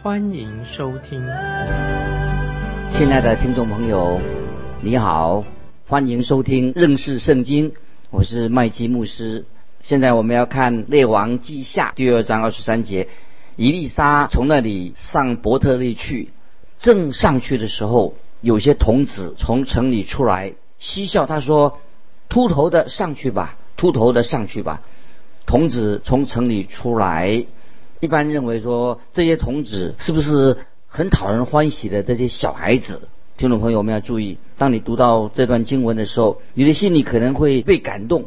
欢迎收听。亲爱的听众朋友，你好，欢迎收听认识圣经，我是麦基牧师。现在我们要看《列王记下》第二章二十三节，以利沙从那里上伯特利去，正上去的时候，有些童子从城里出来嬉笑，他说：“秃头的上去吧，秃头的上去吧。”童子从城里出来，一般认为说这些童子是不是很讨人欢喜的这些小孩子？听众朋友们要注意，当你读到这段经文的时候，你的心里可能会被感动。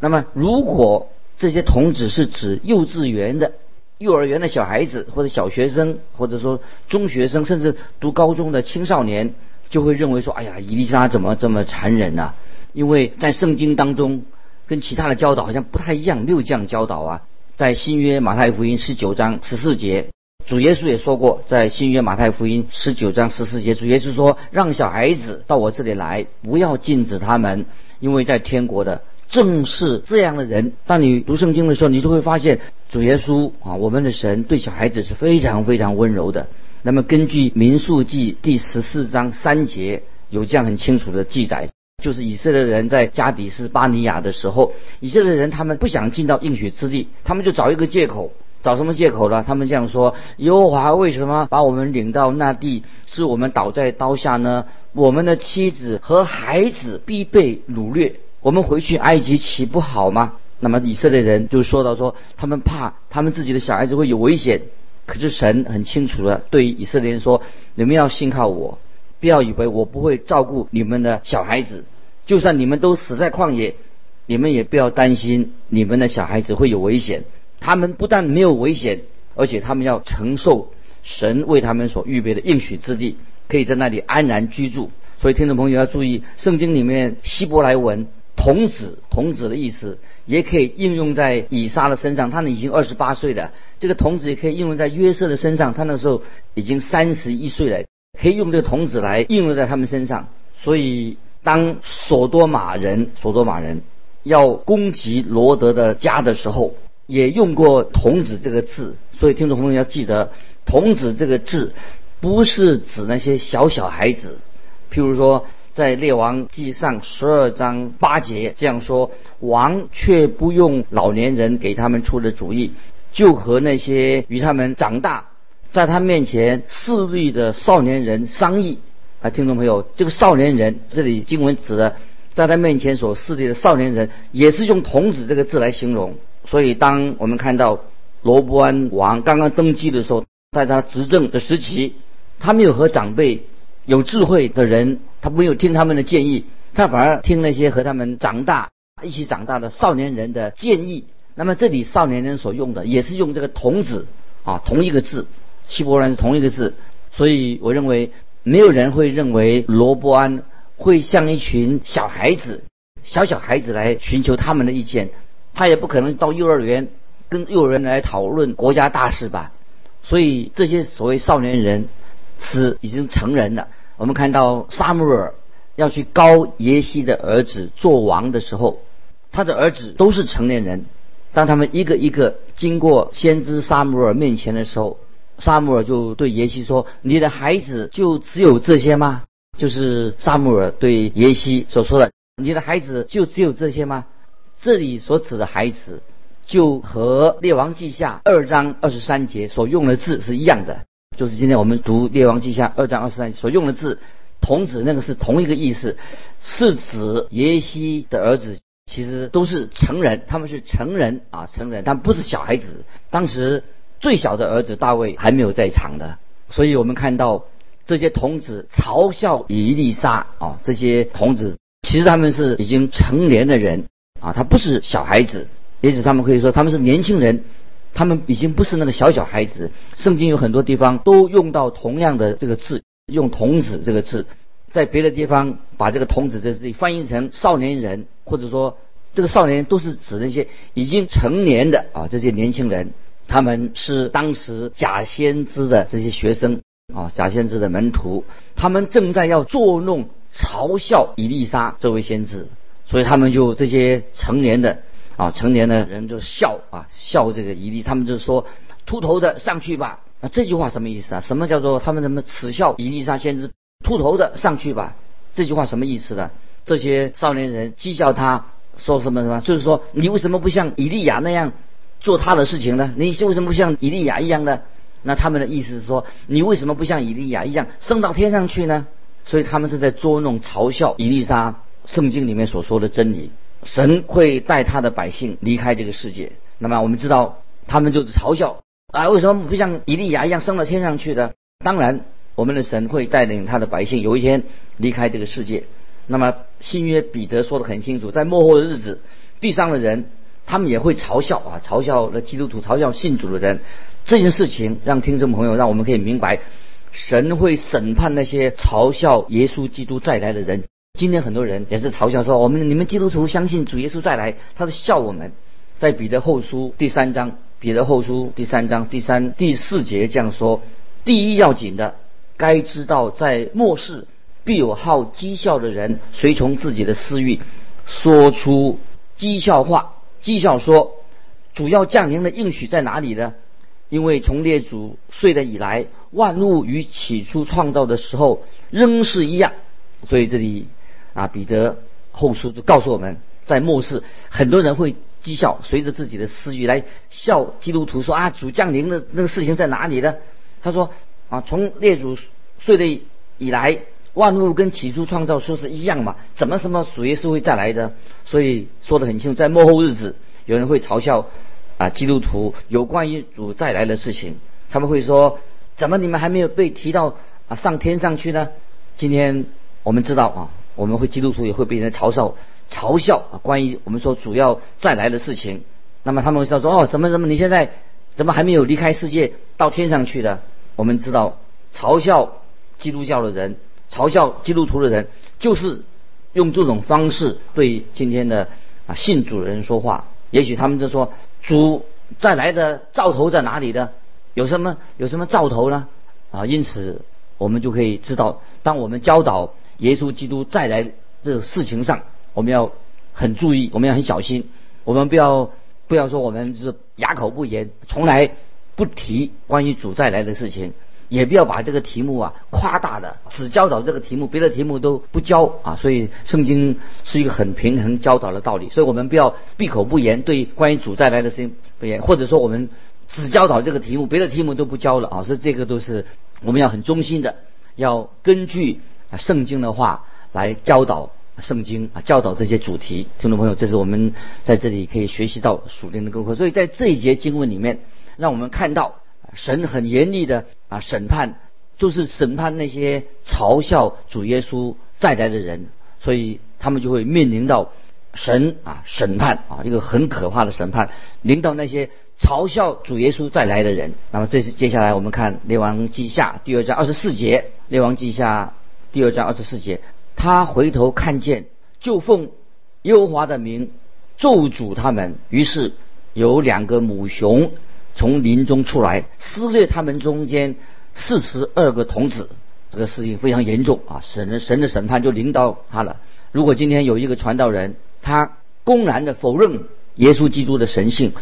那么，如果这些童子是指幼稚园的、幼儿园的小孩子，或者小学生，或者说中学生，甚至读高中的青少年，就会认为说：“哎呀，伊丽莎怎么这么残忍呢？”因为在圣经当中，跟其他的教导好像不太一样，没有这样教导啊。在新约马太福音十九章十四节，主耶稣也说过，在新约马太福音十九章十四节，主耶稣说：“让小孩子到我这里来，不要禁止他们，因为在天国的。”正是这样的人，当你读圣经的时候，你就会发现主耶稣啊，我们的神对小孩子是非常非常温柔的。那么根据民数记第十四章三节有这样很清楚的记载，就是以色列人在加底斯巴尼亚的时候，以色列人他们不想进到应许之地，他们就找一个借口，找什么借口呢？他们这样说：耶和华为什么把我们领到那地，使我们倒在刀下呢？我们的妻子和孩子必被掳掠。我们回去埃及岂不好吗？那么以色列人就说到说，他们怕他们自己的小孩子会有危险。可是神很清楚的对以色列人说：你们要信靠我，不要以为我不会照顾你们的小孩子。就算你们都死在旷野，你们也不要担心你们的小孩子会有危险。他们不但没有危险，而且他们要承受神为他们所预备的应许之地，可以在那里安然居住。所以听众朋友要注意，圣经里面希伯来文。童子，童子的意思也可以应用在以撒的身上。他呢已经二十八岁了。这个童子也可以应用在约瑟的身上。他那时候已经三十一岁了，可以用这个童子来应用在他们身上。所以，当索多玛人，索多玛人要攻击罗德的家的时候，也用过童子这个字。所以，听众朋友要记得，童子这个字不是指那些小小孩子，譬如说。在列王记上十二章八节这样说：王却不用老年人给他们出的主意，就和那些与他们长大，在他面前势力的少年人商议。听众朋友，这个少年人这里经文指的，在他面前所势力的少年人，也是用童子这个字来形容。所以，当我们看到罗伯安王刚刚登基的时候，在他执政的时期，他没有和长辈。有智慧的人，他没有听他们的建议，他反而听那些和他们长大、一起长大的少年人的建议。那么这里少年人所用的也是用这个“童子”啊，同一个字，希伯来是同一个字。所以我认为，没有人会认为罗伯安会像一群小孩子、小小孩子来寻求他们的意见，他也不可能到幼儿园跟幼儿园来讨论国家大事吧。所以这些所谓少年人是已经成人了。我们看到撒母耳要去高耶西的儿子做王的时候，他的儿子都是成年人。当他们一个一个经过先知撒母耳面前的时候，撒母耳就对耶西说：“你的孩子就只有这些吗？”就是撒母耳对耶西所说的：“你的孩子就只有这些吗？”这里所指的孩子，就和列王记下二章二十三节所用的字是一样的。就是今天我们读《列王记下》二章二十三所用的字“童子”，那个是同一个意思，是指耶西的儿子，其实都是成人，他们是成人啊，成人，但不是小孩子。当时最小的儿子大卫还没有在场的，所以我们看到这些童子嘲笑以利沙啊，这些童子其实他们是已经成年的人啊，他不是小孩子，也许他们可以说他们是年轻人。他们已经不是那个小小孩子，圣经有很多地方都用到同样的这个字，用童子这个字，在别的地方把这个童子这个字翻译成少年人，或者说这个少年都是指那些已经成年的啊这些年轻人，他们是当时假先知的这些学生啊假先知的门徒，他们正在要捉弄嘲笑以利沙这位先知，所以他们就这些成年的啊成年的人就笑啊笑这个以利，他们就说秃头的上去吧。那这句话什么意思啊？什么叫做他们什么耻笑以利沙先知秃头的上去吧？这句话什么意思呢？这些少年人讥笑他说什么什么？就是说你为什么不像以利亚那样做他的事情呢？你为什么不像以利亚一样呢？那他们的意思是说你为什么不像以利亚一样升到天上去呢？所以他们是在捉弄嘲笑以利沙圣经里面所说的真理，神会带他的百姓离开这个世界。那么我们知道他们就是嘲笑。啊，为什么不像以利亚一样升到天上去的？当然，我们的神会带领他的百姓有一天离开这个世界。那么新约彼得说的很清楚，在末后的日子，地上的人他们也会嘲笑啊，嘲笑了基督徒，嘲笑信主的人。这件事情让听众朋友，让我们可以明白，神会审判那些嘲笑耶稣基督再来的人。今天很多人也是嘲笑说，我们你们基督徒相信主耶稣再来，他是笑我们。在彼得后书第三章。彼得后书第三章第三、第四节这样说：第一要紧的，该知道在末世必有好讥笑的人，随从自己的私欲，说出讥笑话。讥笑说：主要降临的应许在哪里呢？因为从列祖睡了以来，万物与起初创造的时候仍是一样。所以这里啊，彼得后书就告诉我们在末世，很多人会。讥笑，随着自己的私欲来笑基督徒说啊，主降临的那个事情在哪里呢？他说啊，从列祖睡的以来，万物跟起初创造说是一样嘛，怎么什么主耶稣会再来的？所以说的很清楚，在末后日子，有人会嘲笑啊基督徒有关于主再来的事情，他们会说，怎么你们还没有被提到啊上天上去呢？今天我们知道啊，我们会基督徒也会被人嘲笑。嘲笑啊，关于我们说主要再来的事情，那么他们会说说哦，什么什么，你现在怎么还没有离开世界到天上去的？我们知道，嘲笑基督教的人，嘲笑基督徒的人，就是用这种方式对今天的啊信主的人说话。也许他们就说主再来的兆头在哪里的？有什么有什么兆头呢？啊，因此我们就可以知道，当我们教导耶稣基督再来这个事情上。我们要很注意，我们要很小心，我们不要不要说我们就是哑口不言，从来不提关于主再来的事情，也不要把这个题目啊夸大的，只教导这个题目，别的题目都不教啊。所以圣经是一个很平衡教导的道理，所以我们不要闭口不言，对关于主再来的事情不言，或者说我们只教导这个题目，别的题目都不教了啊。所以这个都是我们要很忠心的，要根据圣经的话来教导。圣经啊，教导这些主题，听众朋友，这是我们在这里可以学习到属灵的功课。所以在这一节经文里面，让我们看到神很严厉的啊审判，就是审判那些嘲笑主耶稣再来的人，所以他们就会面临到神啊审判啊一个很可怕的审判，临到那些嘲笑主耶稣再来的人。那么这是接下来我们看列王记下第二章二十四节，列王记下第二章二十四节。他回头看见，就奉耶和华的名咒诅他们。于是有两个母熊从林中出来，撕裂他们中间四十二个童子。这个事情非常严重啊！神的神的审判就临到他了。如果今天有一个传道人，他公然的否认耶稣基督的神性，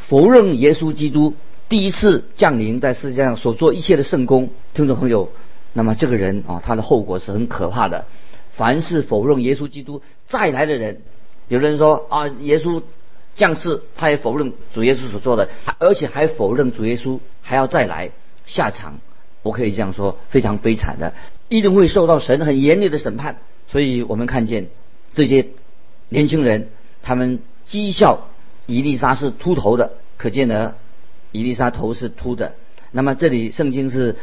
否认耶稣基督第一次降临在世界上所做一切的圣功，听众朋友，那么这个人啊，他的后果是很可怕的。凡是否认耶稣基督再来的人，有的人说啊，耶稣降世，他也否认主耶稣所做的，而且还否认主耶稣还要再来下场。我可以这样说，非常悲惨的，一定会受到神很严厉的审判。所以我们看见这些年轻人，他们讥笑伊丽莎是秃头的，可见呢，伊丽莎头是秃的。那么这里圣经是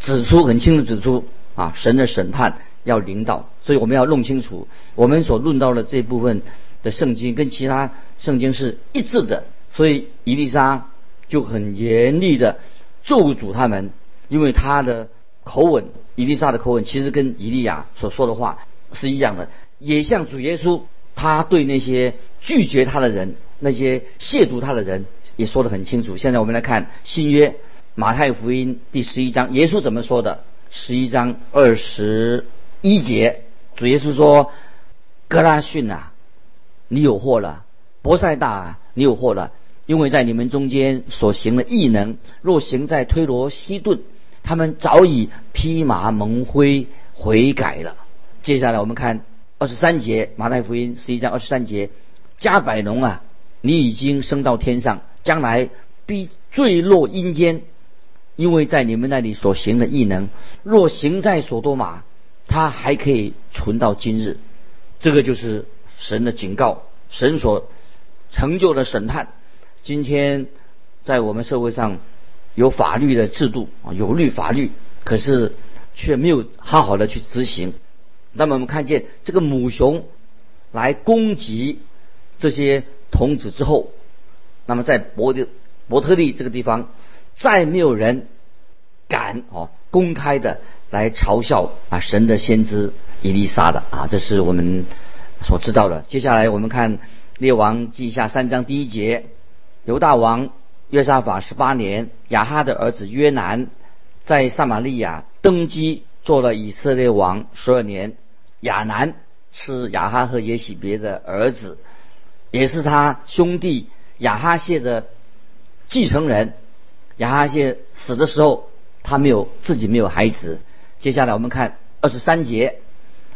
指出很清楚指出啊，神的审判。要领导，所以我们要弄清楚，我们所论到的这部分的圣经跟其他圣经是一致的。所以伊丽莎就很严厉的咒诅他们，因为他的口吻以利沙的口吻，其实跟以利亚所说的话是一样的，也像主耶稣他对那些拒绝他的人、那些亵渎他的人也说得很清楚。现在我们来看新约马太福音第十一章，耶稣怎么说的？十一章二十一节，主耶稣说：“格拉逊啊，你有祸了；伯赛大，你有祸了。”因为在你们中间所行的异能，若行在推罗西顿，他们早已披麻蒙灰悔改了。接下来我们看二十三节，马太福音十一章二十三节，加百农啊，你已经升到天上，将来必坠落阴间，因为在你们那里所行的异能，若行在所多玛，他还可以存到今日。这个就是神的警告，神所成就的审判。今天在我们社会上有法律的制度啊，有律法律，可是却没有好好的去执行。那么我们看见这个母熊来攻击这些童子之后，那么在伯的伯特利这个地方，再没有人敢哦公开的来嘲笑啊神的先知伊丽莎的啊，这是我们所知道的。接下来我们看列王记下三章第一节。犹大王约沙法十八年，亚哈的儿子约南在撒玛利亚登基，做了以色列王十二年。亚南是亚哈和耶喜别的儿子，也是他兄弟亚哈谢的继承人。亚哈谢死的时候，他没有自己没有孩子。接下来我们看二十三节，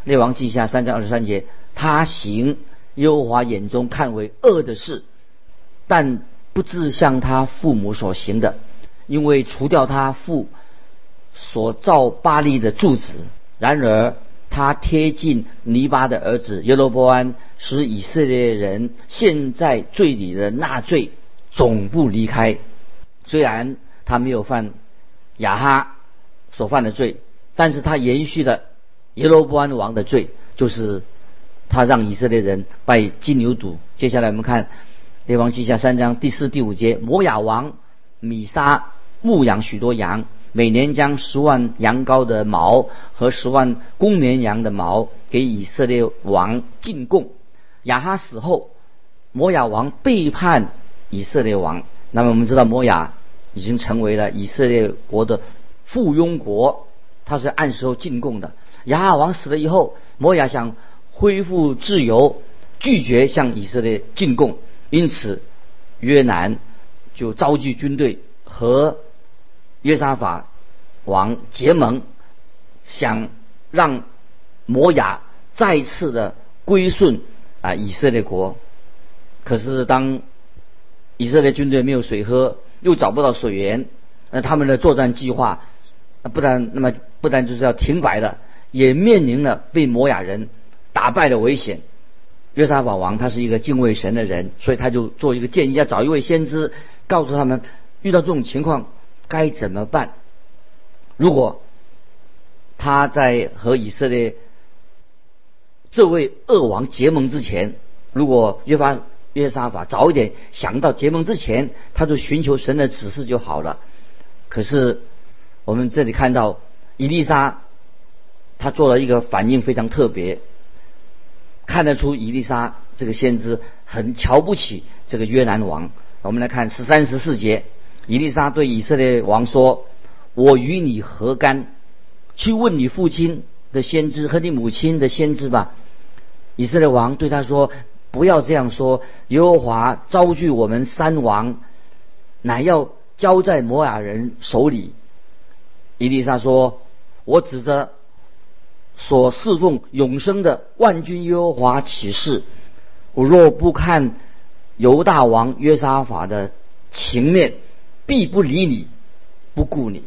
列王记下三章二十三节，他行耶和华眼中看为恶的事，但。不自像他父母所行的，因为除掉他父所造巴利的柱子。然而他贴近尼巴的儿子耶罗波安，使以色列人现在罪里的纳罪总不离开。虽然他没有犯亚哈所犯的罪，但是他延续了耶罗波安王的罪，就是他让以色列人拜金牛犊。接下来我们看。列王记下三章第四、第五节，摩亚王米沙牧养许多羊，每年将十万羊羔的毛和十万公绵羊的毛给以色列王进贡。亚哈死后，摩亚王背叛以色列王。那么我们知道，摩亚已经成为了以色列国的附庸国，他是按时候进贡的。亚哈王死了以后，摩亚想恢复自由，拒绝向以色列进贡。因此，约南就召集军队和约沙法王结盟，想让摩亚再次的归顺啊以色列国。可是当以色列军队没有水喝，又找不到水源，那他们的作战计划不但那么不但就是要停摆了，也面临了被摩亚人打败的危险。约沙法王他是一个敬畏神的人，所以他就做一个建议，要找一位先知，告诉他们遇到这种情况该怎么办。如果他在和以色列这位恶王结盟之前，如果约法约沙法早一点想到结盟之前，他就寻求神的指示就好了。可是我们这里看到伊丽莎，他做了一个反应非常特别。看得出伊丽莎这个先知很瞧不起这个约南王。我们来看十三十四节，伊丽莎对以色列王说：“我与你何干？去问你父亲的先知和你母亲的先知吧。”以色列王对他说：“不要这样说，耶和华招聚我们三王，乃要交在摩亚人手里。”伊丽莎说：“我指着。”所侍奉永生的万军耶和华起誓：我若不看犹大王约沙法的情面，必不理你，不顾你。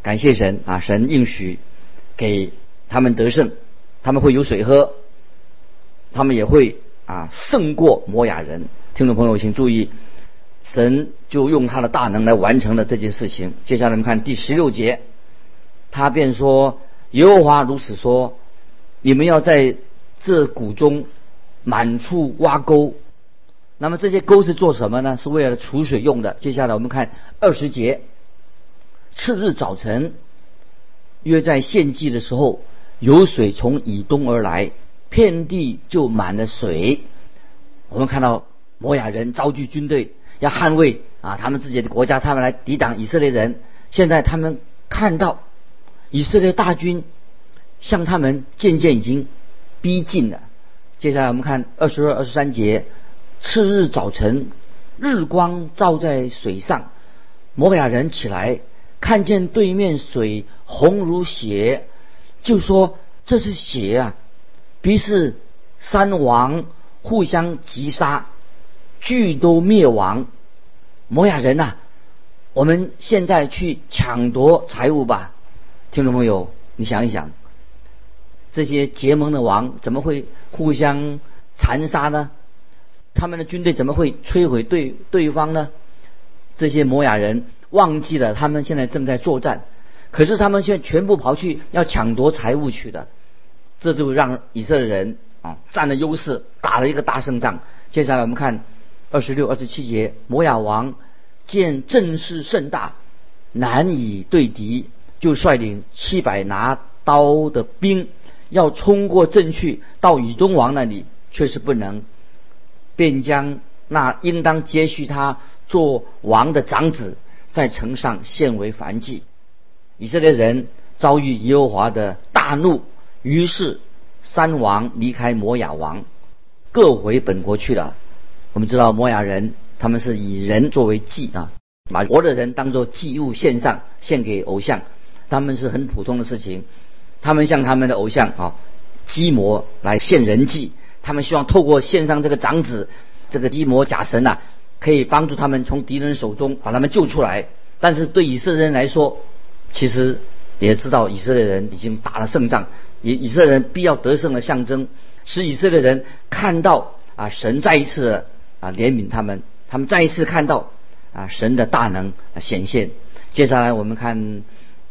感谢神啊！神应许给他们得胜，他们会有水喝，他们也会啊胜过摩亚人。听众朋友，请注意，神就用他的大能来完成了这件事情。接下来我们看第十六节，他便说。耶和华如此说：“你们要在这谷中满处挖沟。那么这些沟是做什么呢？是为了储水用的。接下来我们看二十节。次日早晨，约在献祭的时候，有水从以东而来，遍地就满了水。我们看到摩亚人召集军队要捍卫啊他们自己的国家，他们来抵挡以色列人。现在他们看到以色列大军向他们渐渐已经逼近了。接下来我们看二十二、二十三节，次日早晨，日光照在水上，摩亚人起来。看见对面水红如血，就说这是血啊！于是三王互相击杀，俱都灭亡。摩亚人呐，我们现在去抢夺财物吧，听众朋友，你想一想，这些结盟的王怎么会互相残杀呢？他们的军队怎么会摧毁对对方呢？这些摩亚人。忘记了他们现在正在作战，可是他们现在全部跑去要抢夺财物去的，这就让以色列人啊占了优势，打了一个大胜仗。接下来我们看二十六、二十七节，摩亚王见阵势甚大，难以对敌，就率领七百拿刀的兵要冲过阵去，到以东王那里，却是不能，便将那应当接续他做王的长子。在城上献为燔祭，以色列人遭遇耶和华的大怒，于是三王离开摩亚王，各回本国去了。我们知道摩亚人他们是以人作为祭啊，把活的人当作祭物献上，献给偶像，他们是很普通的事情。他们向他们的偶像啊基摩来献人祭，他们希望透过献上这个长子，这个基摩假神呐。可以帮助他们从敌人手中把他们救出来，但是对以色列人来说，其实也知道以色列人已经打了胜仗，以以色列人必要得胜的象征，使以色列人看到啊神再一次啊怜悯他们，他们再一次看到啊神的大能显现。接下来我们看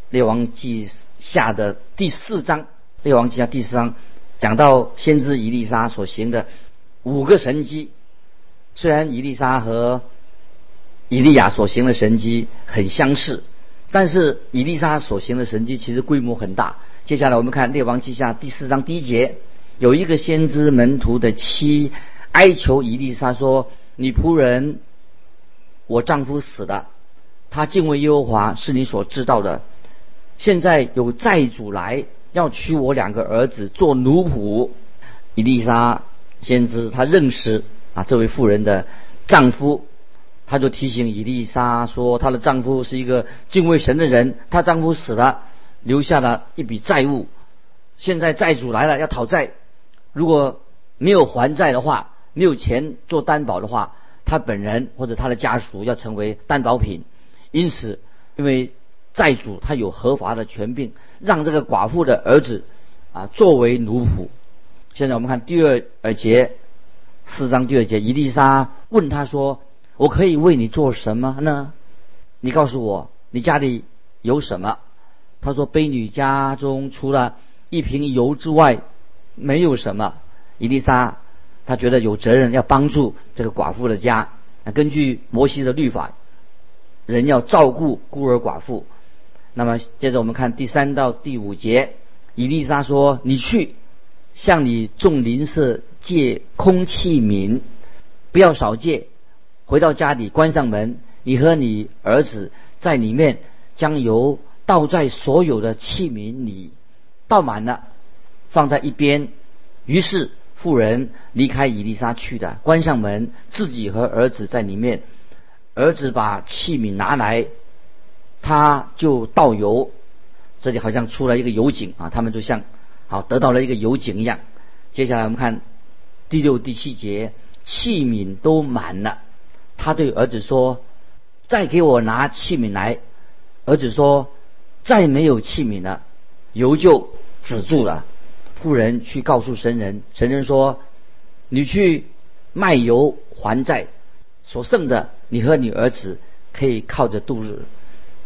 列王记下的第四章，列王记下第四章讲到先知以利沙所行的五个神迹。虽然伊丽莎和以利亚所行的神迹很相似，但是伊丽莎所行的神迹其实规模很大。接下来我们看《列王记下》第四章第一节，有一个先知门徒的妻哀求伊丽莎说：“你仆人，我丈夫死了，他敬畏耶和华是你所知道的。现在有债主来要娶我两个儿子做奴仆。”伊丽莎先知他认识。啊，这位妇人的丈夫，她就提醒伊丽莎说，她的丈夫是一个敬畏神的人，她丈夫死了，留下了一笔债务，现在债主来了要讨债，如果没有还债的话，没有钱做担保的话，他本人或者他的家属要成为担保品，因此，因为债主他有合法的权柄，让这个寡妇的儿子啊作为奴仆。现在我们看第二节。四章第二节，伊丽莎问他说：“我可以为你做什么呢？你告诉我，你家里有什么？”他说：“卑女家中除了一瓶油之外，没有什么。”伊丽莎他觉得有责任要帮助这个寡妇的家。根据摩西的律法，人要照顾孤儿寡妇。那么接着我们看第三到第五节，伊丽莎说：“你去。”向你众邻舍借空气皿，不要少借。回到家里，关上门，你和你儿子在里面将油倒在所有的器皿里，倒满了，放在一边。于是妇人离开伊丽莎去的，关上门，自己和儿子在里面。儿子把器皿拿来，他就倒油。这里好像出了一个油井啊，他们就像。好，得到了一个油井一样。接下来我们看第六、第七节，器皿都满了。他对儿子说：“再给我拿器皿来。”儿子说：“再没有器皿了。”油就止住了。妇人去告诉神人，神人说：“你去卖油还债，所剩的你和你儿子可以靠着度日。”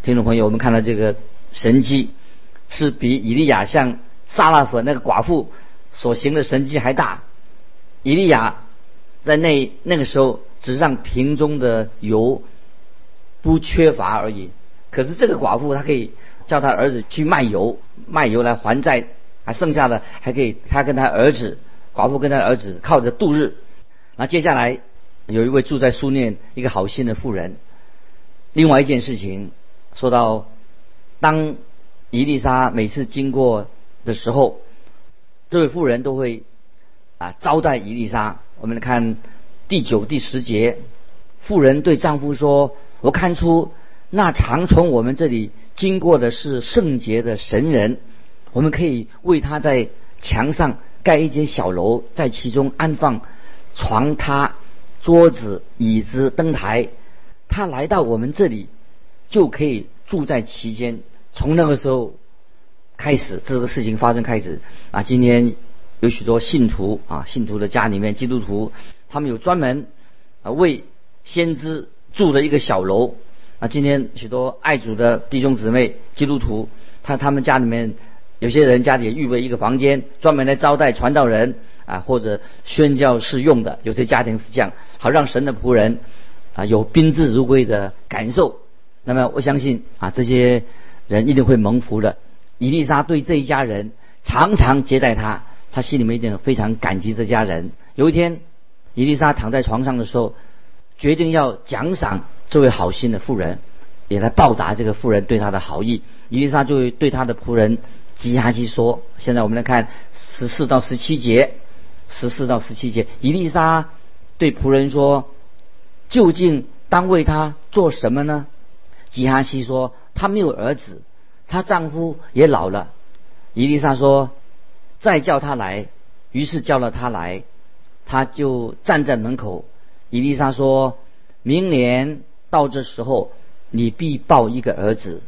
听众朋友，我们看到这个神迹是比以利亚向。撒拉弗那个寡妇所行的神迹还大，以利亚在那那个时候只让瓶中的油不缺乏而已。可是这个寡妇她可以叫她儿子去卖油，卖油来还债，还剩下的还可以她跟她儿子寡妇跟她儿子靠着度日。那接下来有一位住在苏念一个好心的妇人。另外一件事情说到，当伊丽莎每次经过的时候，这位妇人都会啊招待伊丽莎。我们来看第九、第十节，妇人对丈夫说：“我看出那常从我们这里经过的是圣洁的神人，我们可以为他在墙上盖一间小楼，在其中安放床榻、桌子、椅子、灯台。”他来到我们这里，就可以住在其间。从那个时候开始，这个事情发生开始啊。今天有许多信徒啊，信徒的家里面，基督徒他们有专门啊为先知住的一个小楼啊。今天许多爱主的弟兄姊妹，基督徒，他他们家里面有些人家里预备一个房间，专门来招待传道人啊，或者宣教士用的。有些家庭是这样，好让神的仆人。啊，有宾至如归的感受。那么我相信啊，这些人一定会蒙福的。伊丽莎对这一家人常常接待他，他心里面一定非常感激这家人。有一天，伊丽莎躺在床上的时候，决定要奖赏这位好心的妇人，也来报答这个妇人对他的好意。伊丽莎就对他的仆人吉哈基说：“现在我们来看十四到十七节，十四到十七节，伊丽莎对仆人说。”究竟当为她做什么呢？吉哈西说：“她没有儿子，她丈夫也老了。”伊丽莎说：“再叫他来。”于是叫了他来，他就站在门口。伊丽莎说：“明年到这时候，你必抱一个儿子。”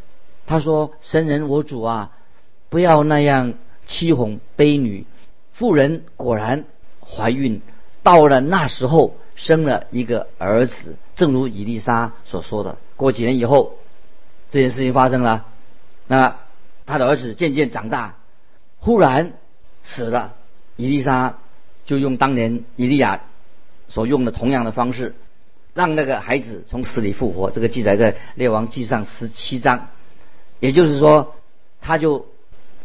他说：“神人我主啊，不要那样欺哄卑女。”妇人果然怀孕，到了那时候。生了一个儿子，正如伊丽莎所说的。过几年以后，这件事情发生了。那他的儿子渐渐长大，忽然死了。伊丽莎就用当年伊利亚所用的同样的方式，让那个孩子从死里复活。这个记载在列王记上十七章。也就是说，他就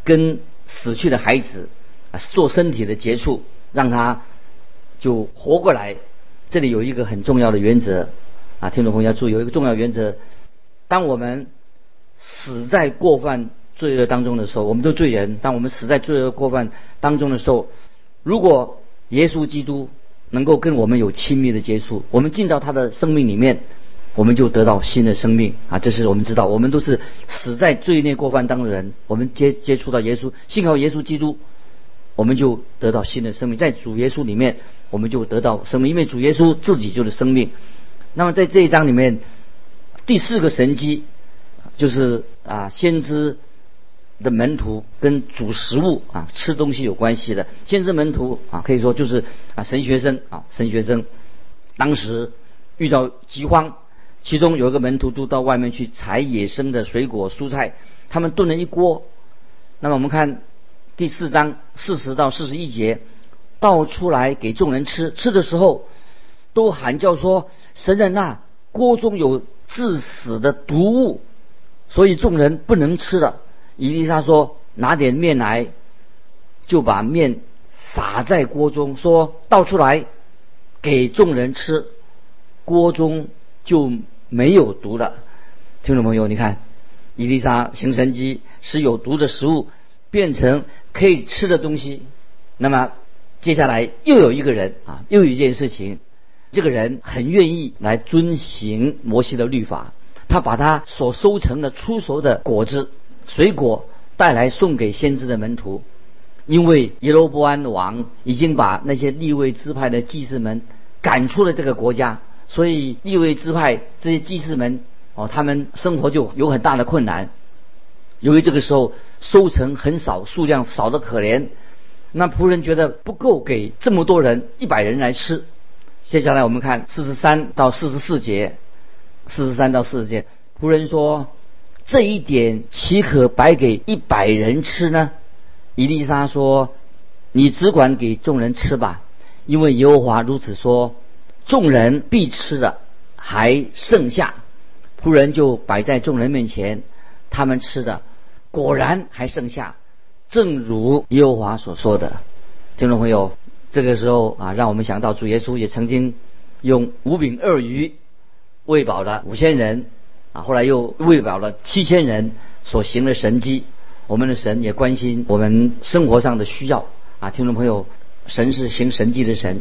跟死去的孩子做身体的接触，让他就活过来。这里有一个很重要的原则，啊，听众朋友要注意，有一个重要原则：当我们死在过犯罪恶当中的时候，我们都罪人；当我们死在罪恶过犯当中的时候，如果耶稣基督能够跟我们有亲密的接触，我们进到他的生命里面，我们就得到新的生命啊！这是我们知道，我们都是死在罪孽过犯当中的人，我们接接触到耶稣，幸好耶稣基督。我们就得到新的生命，在主耶稣里面，我们就得到生命，因为主耶稣自己就是生命。那么在这一章里面，第四个神机就是啊，先知的门徒跟主食物啊吃东西有关系的。先知门徒啊，可以说就是啊神学生啊神学生，当时遇到饥荒，其中有一个门徒都到外面去采野生的水果蔬菜，他们炖了一锅。那么我们看。第四章四十到四十一节，倒出来给众人吃。吃的时候，都喊叫说：“神人呐，锅中有致死的毒物，所以众人不能吃了。”伊丽莎说：“拿点面来，就把面撒在锅中，说倒出来给众人吃，锅中就没有毒了。”听众朋友，你看，伊丽莎行神机使有毒的食物变成。可以吃的东西，那么接下来又有一个人啊，又有一件事情，这个人很愿意来遵行摩西的律法，他把他所收成的出熟的果子、水果带来送给先知的门徒，因为耶罗波安王已经把那些立位支派的祭司们赶出了这个国家，所以立位支派这些祭司们哦，他们生活就有很大的困难。由于这个时候收成很少，数量少得可怜，那仆人觉得不够给这么多人一百人来吃。接下来我们看四十三到四十四节，四十三到四十节，仆人说：“这一点岂可白给一百人吃呢？”伊丽莎说：“你只管给众人吃吧，因为耶和华如此说，众人必吃的还剩下。”仆人就摆在众人面前，他们吃的。果然还剩下，正如耶和华所说的。听众朋友，这个时候啊，让我们想到主耶稣也曾经用五饼二鱼喂饱了五千人啊，后来又喂饱了七千人所行的神迹。我们的神也关心我们生活上的需要啊，听众朋友，神是行神迹的神。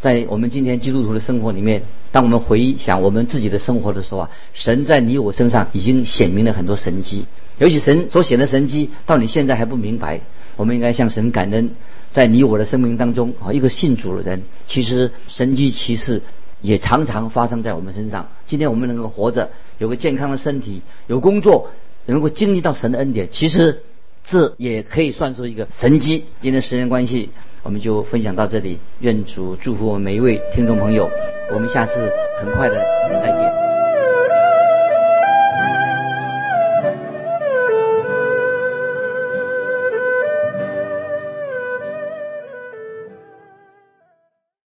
在我们今天基督徒的生活里面，当我们回想我们自己的生活的时候啊，神在你我身上已经显明了很多神迹。尤其神所显的神迹，到你现在还不明白，我们应该向神感恩。在你我的生命当中啊，一个信主的人，其实神迹奇事也常常发生在我们身上。今天我们能够活着，有个健康的身体，有工作，能够经历到神的恩典，其实这也可以算作一个神迹。今天时间关系。我们就分享到这里，愿主祝福我们每一位听众朋友，我们下次很快的再见。